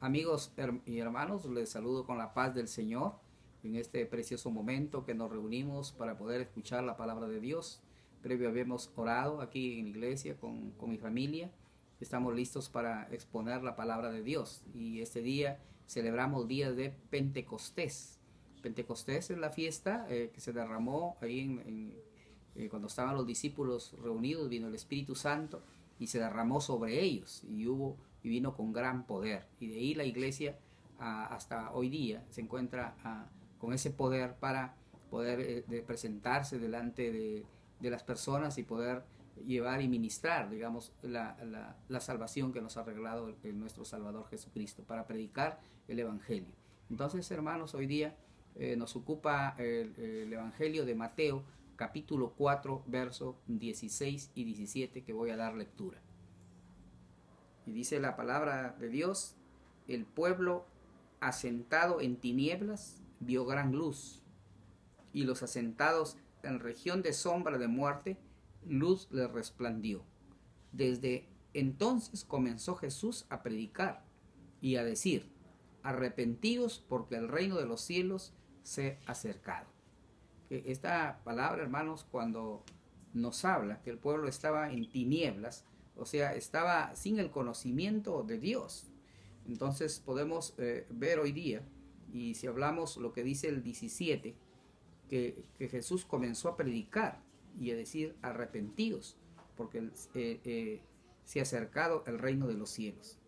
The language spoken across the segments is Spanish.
Amigos y hermanos, les saludo con la paz del Señor en este precioso momento que nos reunimos para poder escuchar la palabra de Dios. Previo habíamos orado aquí en la iglesia con, mi familia. Estamos listos para exponer la palabra de Dios y este día celebramos el día de Pentecostés. Pentecostés es la fiesta eh, que se derramó ahí eh, cuando estaban los discípulos reunidos, vino el Espíritu Santo y se derramó sobre ellos y hubo y vino con gran poder. Y de ahí la iglesia hasta hoy día se encuentra con ese poder para poder eh, presentarse delante de, las personas y poder llevar y ministrar, digamos, la, salvación que nos ha regalado nuestro Salvador Jesucristo, para predicar el Evangelio. Entonces, hermanos, hoy día eh, nos ocupa el, el, Evangelio de Mateo, capítulo 4, versos 16 y 17, que voy a dar lectura. Y dice la palabra de Dios, el pueblo asentado en tinieblas vio gran luz, y los asentados en región de sombra de muerte, luz les resplandió. Desde entonces comenzó Jesús a predicar y a decir, arrepentidos porque el reino de los cielos se ha acercado. Esta palabra, hermanos, cuando nos habla que el pueblo estaba en tinieblas, o sea, estaba sin el conocimiento de Dios. Entonces podemos eh, ver hoy día, y si hablamos lo que dice el 17, que, Jesús comenzó a predicar y a decir arrepentidos, porque eh, eh, se ha acercado el reino de los cielos.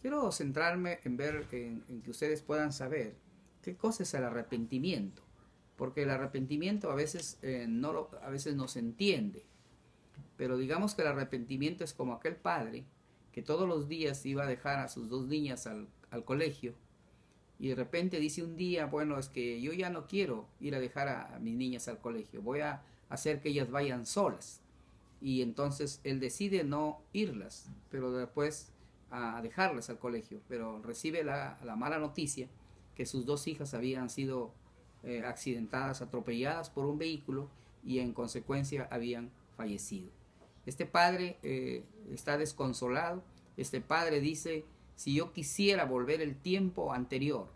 Quiero centrarme en ver, en, que ustedes puedan saber qué cosa es el arrepentimiento, porque el arrepentimiento a veces, no, a veces no se entiende. Pero digamos que el arrepentimiento es como aquel padre que todos los días iba a dejar a sus dos niñas al, colegio y de repente dice un día, bueno, es que yo ya no quiero ir a dejar a, mis niñas al colegio, voy a hacer que ellas vayan solas. Y entonces él decide no irlas, pero después a dejarlas al colegio, pero recibe la, mala noticia que sus dos hijas habían sido eh, accidentadas, atropelladas por un vehículo y en consecuencia habían fallecido. Este padre eh, está desconsolado. Este padre dice, si yo quisiera volver el tiempo anterior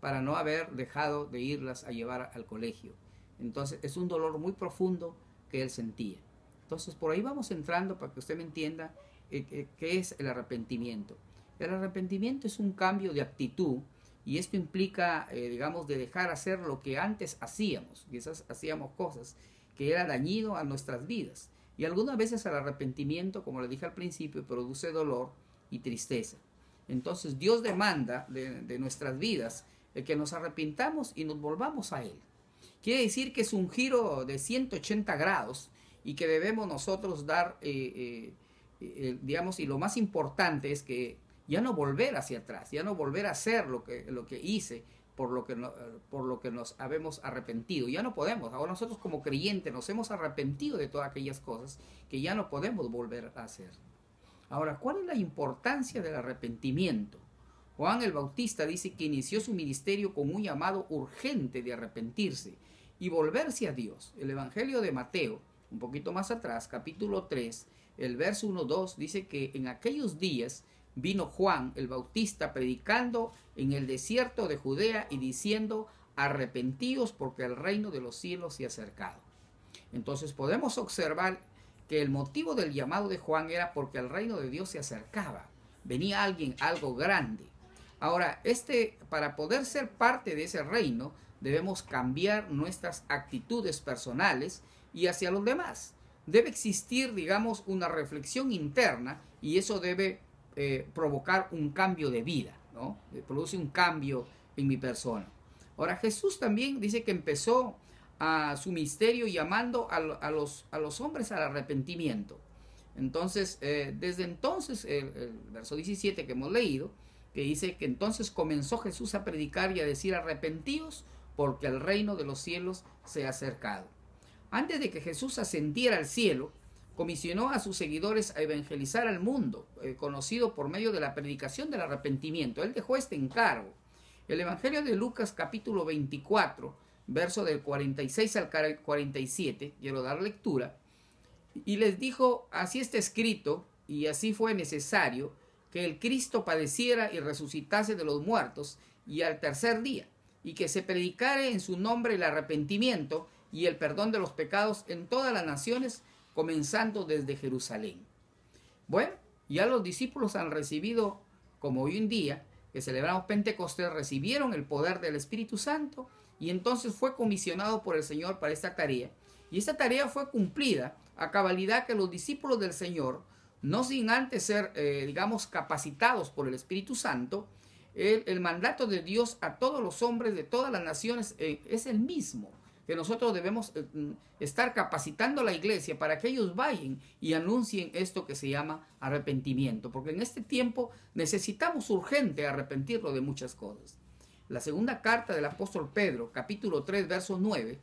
para no haber dejado de irlas a llevar al colegio. Entonces es un dolor muy profundo que él sentía. Entonces por ahí vamos entrando para que usted me entienda eh, eh, qué es el arrepentimiento. El arrepentimiento es un cambio de actitud y esto implica, digamos, de dejar hacer lo que antes hacíamos. Quizás hacíamos cosas que era dañino a nuestras vidas. Y algunas veces el arrepentimiento, como le dije al principio, produce dolor y tristeza. Entonces Dios demanda de, nuestras vidas el que nos arrepintamos y nos volvamos a Él. Quiere decir que es un giro de 180 grados y que debemos nosotros dar, eh, eh, eh, digamos, y lo más importante es que ya no volver hacia atrás, ya no volver a hacer lo que, lo que hice, por lo que, por lo que nos habemos arrepentido. Ya no podemos. Ahora nosotros como creyentes nos hemos arrepentido de todas aquellas cosas que ya no podemos volver a hacer. Ahora, ¿cuál es la importancia del arrepentimiento? Juan el Bautista dice que inició su ministerio con un llamado urgente de arrepentirse y volverse a Dios. El Evangelio de Mateo, un poquito más atrás, capítulo 3, el verso 1-2, dice que en aquellos días vino Juan el Bautista predicando en el desierto de Judea y diciendo, arrepentidos porque el reino de los cielos se ha acercado. Entonces podemos observar que el motivo del llamado de Juan era porque el reino de Dios se acercaba. Venía alguien, algo grande. Ahora, este, para poder ser parte de ese reino, debemos cambiar nuestras actitudes personales y hacia los demás. Debe existir, digamos, una reflexión interna y eso debe eh, provocar un cambio de vida, ¿no? Eh, produce un cambio en mi persona. Ahora Jesús también dice que empezó a su misterio llamando a, los, a los hombres al arrepentimiento. Entonces, eh, desde entonces, el, verso 17 que hemos leído, que dice que entonces comenzó Jesús a predicar y a decir arrepentidos porque el reino de los cielos se ha acercado. Antes de que Jesús ascendiera al cielo, comisionó a sus seguidores a evangelizar al mundo, eh, conocido por medio de la predicación del arrepentimiento. Él dejó este encargo. El Evangelio de Lucas capítulo 24, verso del 46 al 47, quiero dar lectura, y les dijo, así está escrito, y así fue necesario, que el Cristo padeciera y resucitase de los muertos y al tercer día, y que se predicare en su nombre el arrepentimiento y el perdón de los pecados en todas las naciones, comenzando desde Jerusalén. Bueno, ya los discípulos han recibido, como hoy en día, que celebramos Pentecostés, recibieron el poder del Espíritu Santo y entonces fue comisionado por el Señor para esta tarea. Y esta tarea fue cumplida a cabalidad que los discípulos del Señor, no sin antes ser, eh, digamos, capacitados por el Espíritu Santo, el, mandato de Dios a todos los hombres de todas las naciones eh, es el mismo que nosotros debemos eh, mm, estar capacitando a la iglesia para que ellos vayan y anuncien esto que se llama arrepentimiento, porque en este tiempo necesitamos urgente arrepentirlo de muchas cosas. La segunda carta del apóstol Pedro, capítulo 3, verso 9,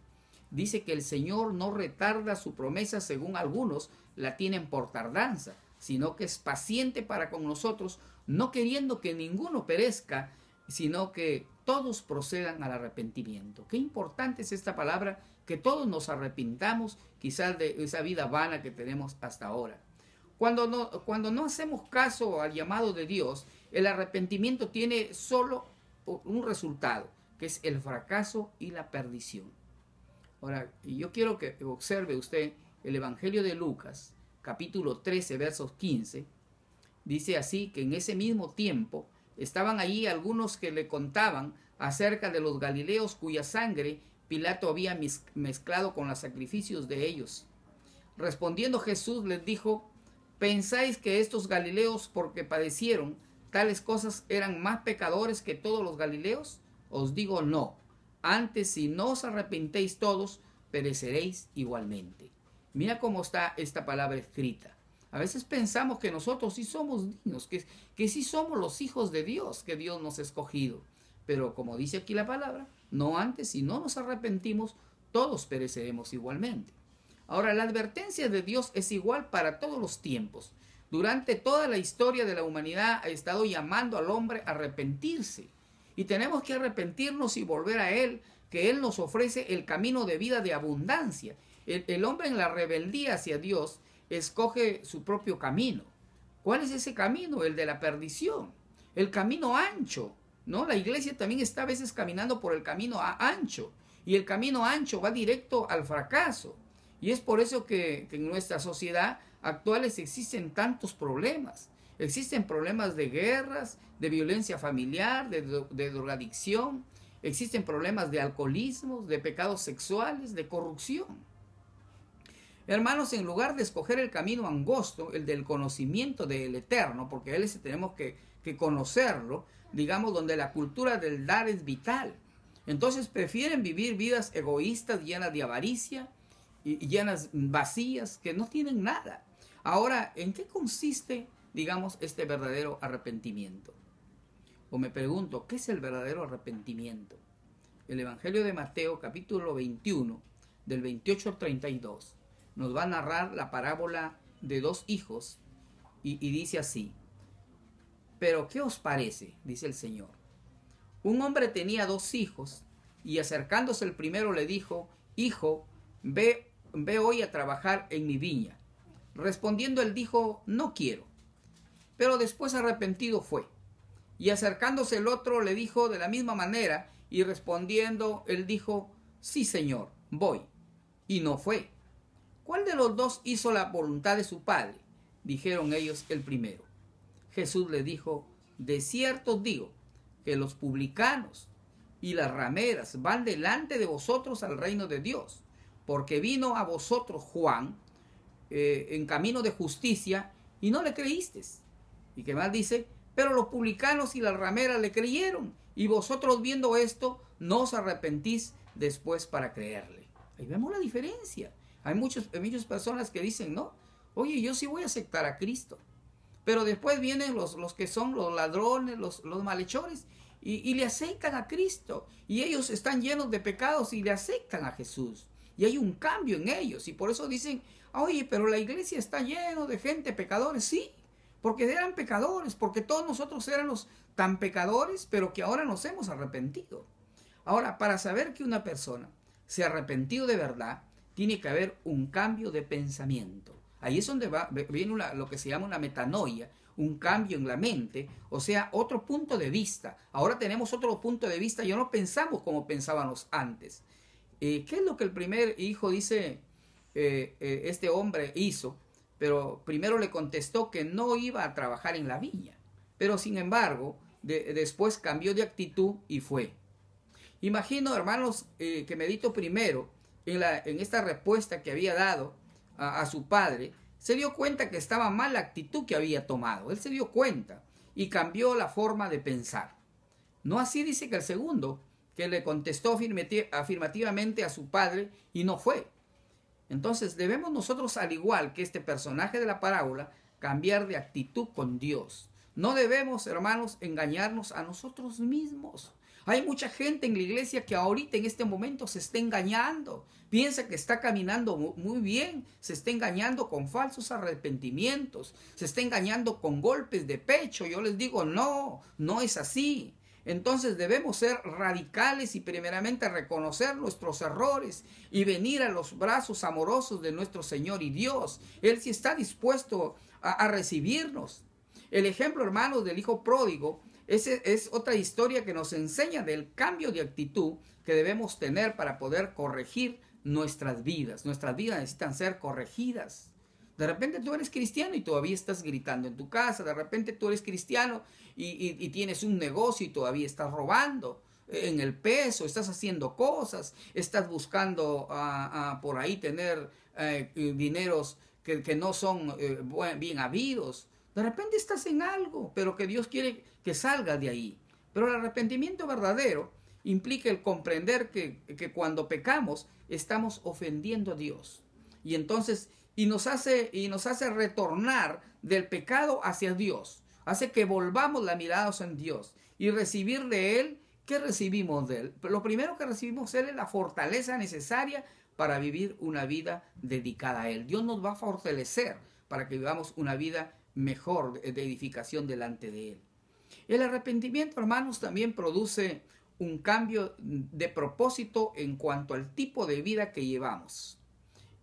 dice que el Señor no retarda su promesa según algunos la tienen por tardanza, sino que es paciente para con nosotros, no queriendo que ninguno perezca, sino que todos procedan al arrepentimiento. Qué importante es esta palabra, que todos nos arrepintamos quizás de esa vida vana que tenemos hasta ahora. Cuando no, cuando no hacemos caso al llamado de Dios, el arrepentimiento tiene solo un resultado, que es el fracaso y la perdición. Ahora, yo quiero que observe usted el Evangelio de Lucas, capítulo 13, versos 15. Dice así que en ese mismo tiempo estaban allí algunos que le contaban acerca de los galileos cuya sangre Pilato había mezclado con los sacrificios de ellos. Respondiendo Jesús les dijo, ¿pensáis que estos galileos porque padecieron tales cosas eran más pecadores que todos los galileos? Os digo no. Antes si no os arrepentéis todos, pereceréis igualmente. Mira cómo está esta palabra escrita. A veces pensamos que nosotros sí somos dignos, que, que sí somos los hijos de Dios, que Dios nos ha escogido. Pero como dice aquí la palabra, no antes, si no nos arrepentimos, todos pereceremos igualmente. Ahora, la advertencia de Dios es igual para todos los tiempos. Durante toda la historia de la humanidad ha estado llamando al hombre a arrepentirse. Y tenemos que arrepentirnos y volver a Él, que Él nos ofrece el camino de vida de abundancia. El, el hombre en la rebeldía hacia Dios escoge su propio camino. ¿Cuál es ese camino? El de la perdición, el camino ancho. ¿no? La iglesia también está a veces caminando por el camino ancho y el camino ancho va directo al fracaso. Y es por eso que, en nuestra sociedad actuales existen tantos problemas. Existen problemas de guerras, de violencia familiar, de, de drogadicción, existen problemas de alcoholismo, de pecados sexuales, de corrupción. Hermanos, en lugar de escoger el camino angosto, el del conocimiento del eterno, porque a él tenemos que, que conocerlo, digamos, donde la cultura del dar es vital. Entonces prefieren vivir vidas egoístas, llenas de avaricia y llenas vacías, que no tienen nada. Ahora, ¿en qué consiste, digamos, este verdadero arrepentimiento? O me pregunto, ¿qué es el verdadero arrepentimiento? El Evangelio de Mateo, capítulo 21, del 28 al 32 nos va a narrar la parábola de dos hijos y, dice así, pero ¿qué os parece? dice el Señor. Un hombre tenía dos hijos y acercándose el primero le dijo, Hijo, ve, ve hoy a trabajar en mi viña. Respondiendo él dijo, No quiero. Pero después arrepentido fue. Y acercándose el otro le dijo de la misma manera, y respondiendo él dijo, Sí, Señor, voy. Y no fue. ¿Cuál de los dos hizo la voluntad de su padre? Dijeron ellos el primero. Jesús le dijo, de cierto digo que los publicanos y las rameras van delante de vosotros al reino de Dios, porque vino a vosotros Juan eh, en camino de justicia y no le creísteis. Y que más dice, pero los publicanos y las rameras le creyeron, y vosotros viendo esto no os arrepentís después para creerle. Ahí vemos la diferencia. Hay muchos, muchas personas que dicen, no, oye, yo sí voy a aceptar a Cristo. Pero después vienen los, los que son los ladrones, los, los malhechores, y, le aceptan a Cristo. Y ellos están llenos de pecados y le aceptan a Jesús. Y hay un cambio en ellos. Y por eso dicen, oye, pero la iglesia está lleno de gente pecadores. Sí, porque eran pecadores, porque todos nosotros éramos tan pecadores, pero que ahora nos hemos arrepentido. Ahora, para saber que una persona se ha arrepentido de verdad, tiene que haber un cambio de pensamiento. Ahí es donde va, viene lo que se llama una metanoia, un cambio en la mente, o sea, otro punto de vista. Ahora tenemos otro punto de vista, ya no pensamos como pensábamos antes. Eh, ¿Qué es lo que el primer hijo dice, eh, eh, este hombre hizo? Pero primero le contestó que no iba a trabajar en la viña. Pero sin embargo, después cambió de actitud y fue. Imagino, hermanos, que medito primero en, esta respuesta que había dado a, a su padre, se dio cuenta que estaba mal la actitud que había tomado. Él se dio cuenta y cambió la forma de pensar. No así dice que el segundo, que le contestó afirmativamente a su padre y no fue. Entonces debemos nosotros, al igual que este personaje de la parábola, cambiar de actitud con Dios. No debemos, hermanos, engañarnos a nosotros mismos. Hay mucha gente en la iglesia que ahorita en este momento se está engañando. Piensa que está caminando muy bien, se está engañando con falsos arrepentimientos, se está engañando con golpes de pecho. Yo les digo, no, no es así. Entonces debemos ser radicales y primeramente reconocer nuestros errores y venir a los brazos amorosos de nuestro Señor y Dios. Él sí está dispuesto a, recibirnos. El ejemplo, hermanos, del Hijo Pródigo es, es otra historia que nos enseña del cambio de actitud que debemos tener para poder corregir nuestras vidas. Nuestras vidas necesitan ser corregidas. De repente tú eres cristiano y todavía estás gritando en tu casa. De repente tú eres cristiano y, tienes un negocio y todavía estás robando en el peso, estás haciendo cosas, estás buscando ah, por ahí tener eh, dineros que, no son eh, bien habidos. De repente estás en algo, pero que Dios quiere que salga de ahí. Pero el arrepentimiento verdadero implica el comprender que, que cuando pecamos estamos ofendiendo a Dios. Y entonces y nos hace y nos hace retornar del pecado hacia Dios. Hace que volvamos la mirada en Dios y recibir de él ¿qué recibimos de él? Lo primero que recibimos de él es la fortaleza necesaria para vivir una vida dedicada a él. Dios nos va a fortalecer para que vivamos una vida mejor de edificación delante de él. El arrepentimiento, hermanos, también produce un cambio de propósito en cuanto al tipo de vida que llevamos.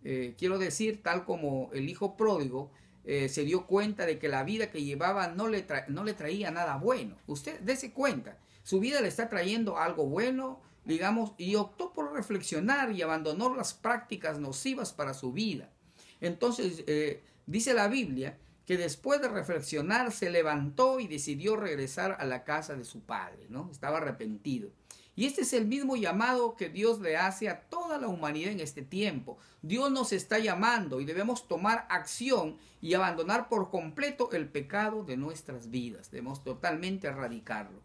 Eh, quiero decir, tal como el hijo pródigo eh, se dio cuenta de que la vida que llevaba no le, no le traía nada bueno. Usted dése cuenta, su vida le está trayendo algo bueno, digamos, y optó por reflexionar y abandonó las prácticas nocivas para su vida. Entonces, eh, dice la Biblia que después de reflexionar se levantó y decidió regresar a la casa de su padre, ¿no? Estaba arrepentido. Y este es el mismo llamado que Dios le hace a toda la humanidad en este tiempo. Dios nos está llamando y debemos tomar acción y abandonar por completo el pecado de nuestras vidas. Debemos totalmente erradicarlo.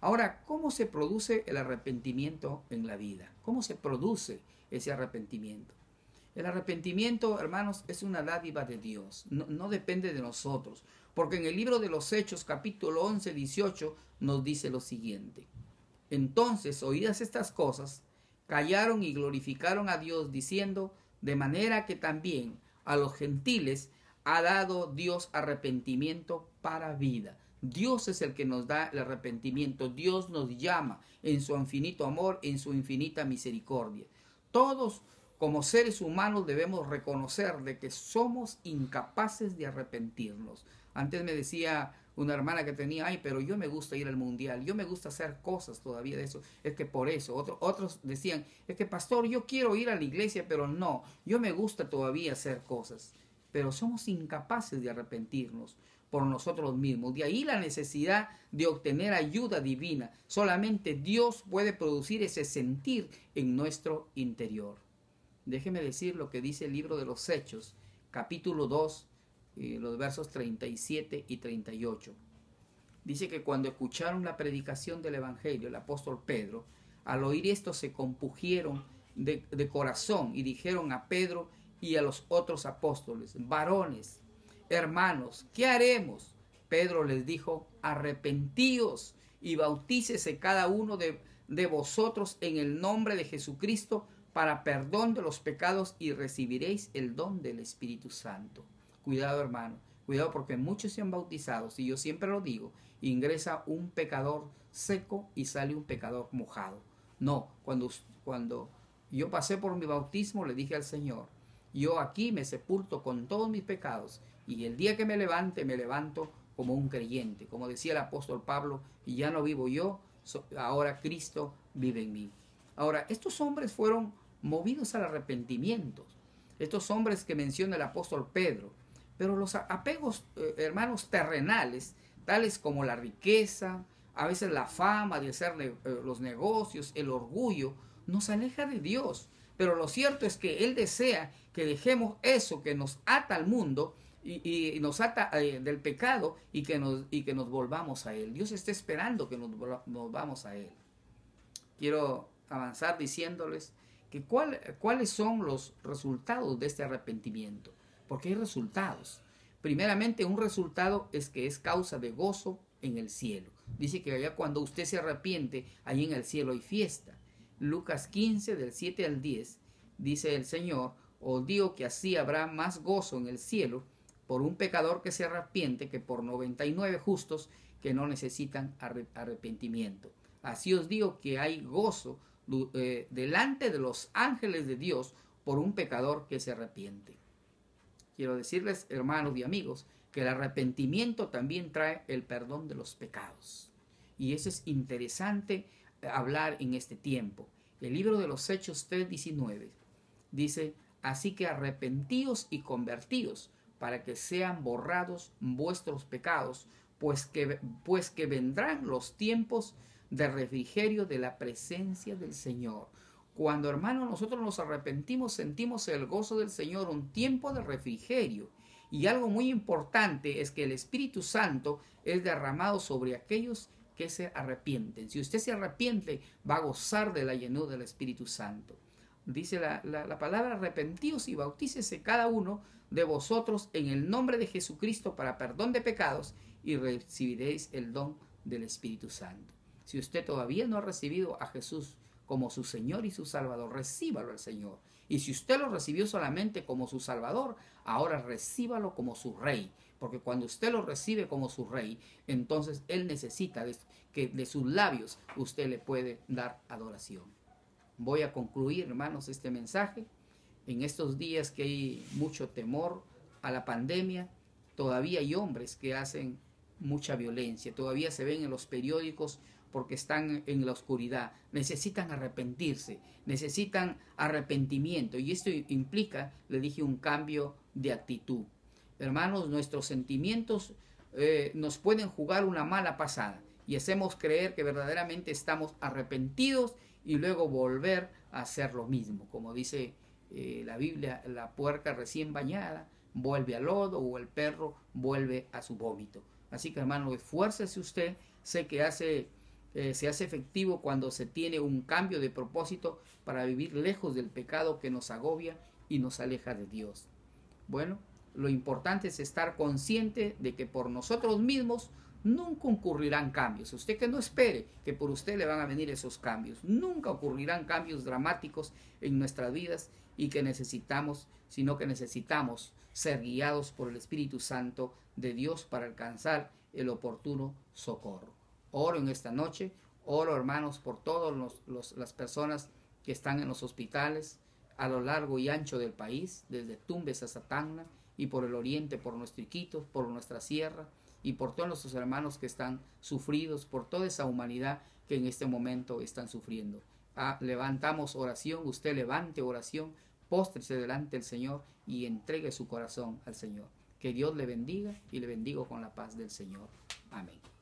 Ahora, ¿cómo se produce el arrepentimiento en la vida? ¿Cómo se produce ese arrepentimiento? El arrepentimiento, hermanos, es una dádiva de Dios, no, depende de nosotros, porque en el libro de los Hechos, capítulo 11, 18, nos dice lo siguiente. Entonces, oídas estas cosas, callaron y glorificaron a Dios, diciendo, de manera que también a los gentiles ha dado Dios arrepentimiento para vida. Dios es el que nos da el arrepentimiento, Dios nos llama en su infinito amor, en su infinita misericordia. Todos como seres humanos debemos reconocer de que somos incapaces de arrepentirnos. Antes me decía una hermana que tenía, ay, pero yo me gusta ir al mundial, yo me gusta hacer cosas todavía de eso, es que por eso, otros decían, es que pastor, yo quiero ir a la iglesia, pero no, yo me gusta todavía hacer cosas, pero somos incapaces de arrepentirnos por nosotros mismos. De ahí la necesidad de obtener ayuda divina. Solamente Dios puede producir ese sentir en nuestro interior. Déjeme decir lo que dice el libro de los Hechos, capítulo 2, los versos 37 y 38. Dice que cuando escucharon la predicación del Evangelio, el apóstol Pedro, al oír esto se compugieron de, de corazón y dijeron a Pedro y a los otros apóstoles, varones, hermanos, ¿qué haremos? Pedro les dijo, arrepentíos y bautícese cada uno de, de vosotros en el nombre de Jesucristo para perdón de los pecados y recibiréis el don del Espíritu Santo. Cuidado hermano, cuidado porque muchos se han bautizado, y yo siempre lo digo, ingresa un pecador seco y sale un pecador mojado. No, cuando, cuando yo pasé por mi bautismo le dije al Señor, yo aquí me sepulto con todos mis pecados y el día que me levante me levanto como un creyente. Como decía el apóstol Pablo, y ya no vivo yo, ahora Cristo vive en mí. Ahora, estos hombres fueron movidos al arrepentimiento. Estos hombres que menciona el apóstol Pedro. Pero los apegos, eh, hermanos, terrenales, tales como la riqueza, a veces la fama de hacer eh, los negocios, el orgullo, nos aleja de Dios. Pero lo cierto es que Él desea que dejemos eso que nos ata al mundo y, nos ata eh, del pecado y que, nos, y que nos volvamos a Él. Dios está esperando que nos volvamos a Él. Quiero avanzar diciéndoles cuáles son los resultados de este arrepentimiento. Porque hay resultados. Primeramente, un resultado es que es causa de gozo en el cielo. Dice que allá cuando usted se arrepiente, ahí en el cielo hay fiesta. Lucas 15, del 7 al 10, dice el Señor, os digo que así habrá más gozo en el cielo por un pecador que se arrepiente que por 99 justos que no necesitan arrepentimiento. Así os digo que hay gozo eh, delante de los ángeles de Dios por un pecador que se arrepiente. Quiero decirles, hermanos y amigos, que el arrepentimiento también trae el perdón de los pecados. Y eso es interesante hablar en este tiempo. El libro de los Hechos 3:19 dice, así que arrepentíos y convertíos para que sean borrados vuestros pecados, pues que, pues que vendrán los tiempos de refrigerio de la presencia del Señor. Cuando hermanos nosotros nos arrepentimos, sentimos el gozo del Señor, un tiempo de refrigerio. Y algo muy importante es que el Espíritu Santo es derramado sobre aquellos que se arrepienten. Si usted se arrepiente, va a gozar de la llenura del Espíritu Santo. Dice la, la, palabra arrepentíos y bautícese cada uno de vosotros en el nombre de Jesucristo para perdón de pecados y recibiréis el don del Espíritu Santo. Si usted todavía no ha recibido a Jesús como su Señor y su Salvador, recíbalo al Señor. Y si usted lo recibió solamente como su Salvador, ahora recíbalo como su Rey. Porque cuando usted lo recibe como su Rey, entonces Él necesita que de sus labios usted le puede dar adoración. Voy a concluir, hermanos, este mensaje. En estos días que hay mucho temor a la pandemia, todavía hay hombres que hacen mucha violencia. Todavía se ven en los periódicos porque están en la oscuridad, necesitan arrepentirse, necesitan arrepentimiento y esto implica, le dije, un cambio de actitud. Hermanos, nuestros sentimientos eh, nos pueden jugar una mala pasada y hacemos creer que verdaderamente estamos arrepentidos y luego volver a hacer lo mismo. Como dice eh, la Biblia, la puerca recién bañada vuelve al lodo o el perro vuelve a su vómito. Así que hermano, esfuércese usted, sé que hace eh, se hace efectivo cuando se tiene un cambio de propósito para vivir lejos del pecado que nos agobia y nos aleja de Dios. Bueno, lo importante es estar consciente de que por nosotros mismos nunca ocurrirán cambios. Usted que no espere que por usted le van a venir esos cambios. Nunca ocurrirán cambios dramáticos en nuestras vidas y que necesitamos, sino que necesitamos ser guiados por el Espíritu Santo de Dios para alcanzar el oportuno socorro. Oro en esta noche, oro hermanos por todas las personas que están en los hospitales a lo largo y ancho del país, desde Tumbes a Tacna y por el oriente, por nuestro Iquitos, por nuestra sierra y por todos nuestros hermanos que están sufridos, por toda esa humanidad que en este momento están sufriendo. Ah, levantamos oración, usted levante oración, póstrese delante del Señor y entregue su corazón al Señor. Que Dios le bendiga y le bendigo con la paz del Señor. Amén.